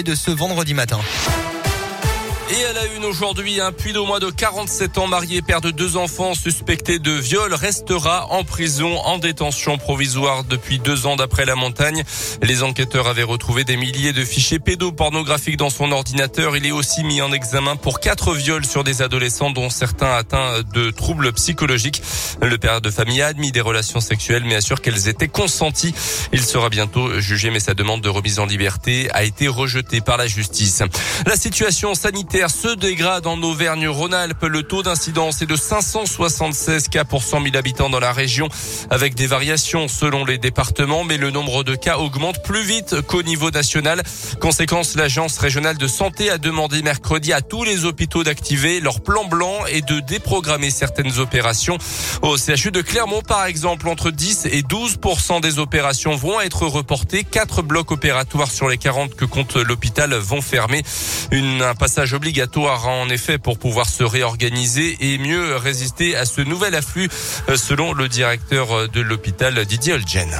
de ce vendredi matin. Et à la une aujourd'hui, un puits d'au moins de 47 ans marié, père de deux enfants suspecté de viol, restera en prison en détention provisoire depuis deux ans d'après la montagne. Les enquêteurs avaient retrouvé des milliers de fichiers pédopornographiques dans son ordinateur. Il est aussi mis en examen pour quatre viols sur des adolescents dont certains atteints de troubles psychologiques. Le père de famille a admis des relations sexuelles mais assure qu'elles étaient consenties. Il sera bientôt jugé mais sa demande de remise en liberté a été rejetée par la justice. La situation sanitaire se dégrade en Auvergne-Rhône-Alpes. Le taux d'incidence est de 576 cas pour 100 000 habitants dans la région, avec des variations selon les départements, mais le nombre de cas augmente plus vite qu'au niveau national. Conséquence, l'agence régionale de santé a demandé mercredi à tous les hôpitaux d'activer leur plan blanc et de déprogrammer certaines opérations. Au CHU de Clermont, par exemple, entre 10 et 12 des opérations vont être reportées. Quatre blocs opératoires sur les 40 que compte l'hôpital vont fermer. Un passage obligatoire obligatoire en effet pour pouvoir se réorganiser et mieux résister à ce nouvel afflux euh, selon le directeur de l'hôpital Didier Olgen.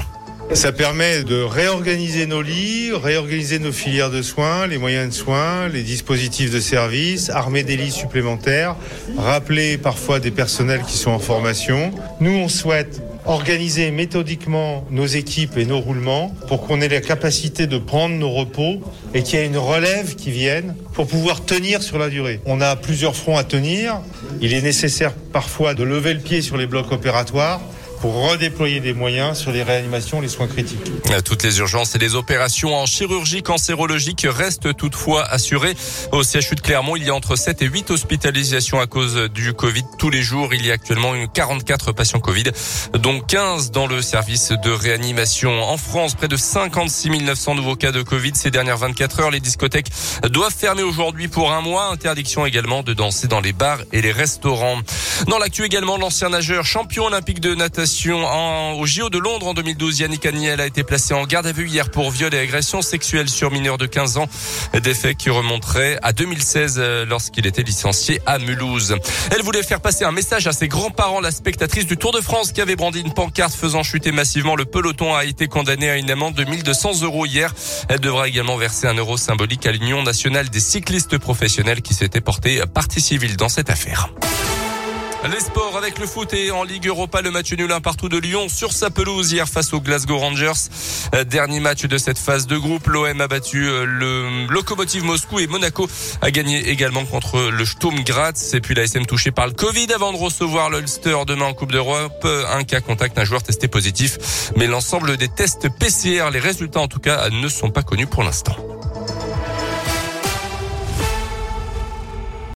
Ça permet de réorganiser nos lits, réorganiser nos filières de soins, les moyens de soins, les dispositifs de service, armer des lits supplémentaires, rappeler parfois des personnels qui sont en formation. Nous, on souhaite organiser méthodiquement nos équipes et nos roulements pour qu'on ait la capacité de prendre nos repos et qu'il y ait une relève qui vienne pour pouvoir tenir sur la durée. On a plusieurs fronts à tenir. Il est nécessaire parfois de lever le pied sur les blocs opératoires pour redéployer des moyens sur les réanimations, les soins critiques. Toutes les urgences et les opérations en chirurgie cancérologique restent toutefois assurées. Au CHU de Clermont, il y a entre 7 et 8 hospitalisations à cause du Covid tous les jours. Il y a actuellement 44 patients Covid, dont 15 dans le service de réanimation. En France, près de 56 900 nouveaux cas de Covid ces dernières 24 heures. Les discothèques doivent fermer aujourd'hui pour un mois. Interdiction également de danser dans les bars et les restaurants. Dans l'actu également, l'ancien nageur champion olympique de natation en, au JO de Londres en 2012. Yannick Agniel a été placé en garde à vue hier pour viol et agression sexuelle sur mineurs de 15 ans. Des faits qui remonteraient à 2016 euh, lorsqu'il était licencié à Mulhouse. Elle voulait faire passer un message à ses grands-parents. La spectatrice du Tour de France qui avait brandi une pancarte faisant chuter massivement le peloton a été condamnée à une amende de 1200 euros hier. Elle devra également verser un euro symbolique à l'Union nationale des cyclistes professionnels qui s'était porté partie civile dans cette affaire. Les sports avec le foot et en Ligue Europa, le match nul un partout de Lyon sur sa pelouse hier face aux Glasgow Rangers. Euh, dernier match de cette phase de groupe. L'OM a battu euh, le Lokomotiv Moscou et Monaco a gagné également contre le Sturm Graz. Et puis la SM touchée par le Covid avant de recevoir l'Ulster demain en Coupe d'Europe. Un cas contact, un joueur testé positif. Mais l'ensemble des tests PCR, les résultats en tout cas, ne sont pas connus pour l'instant.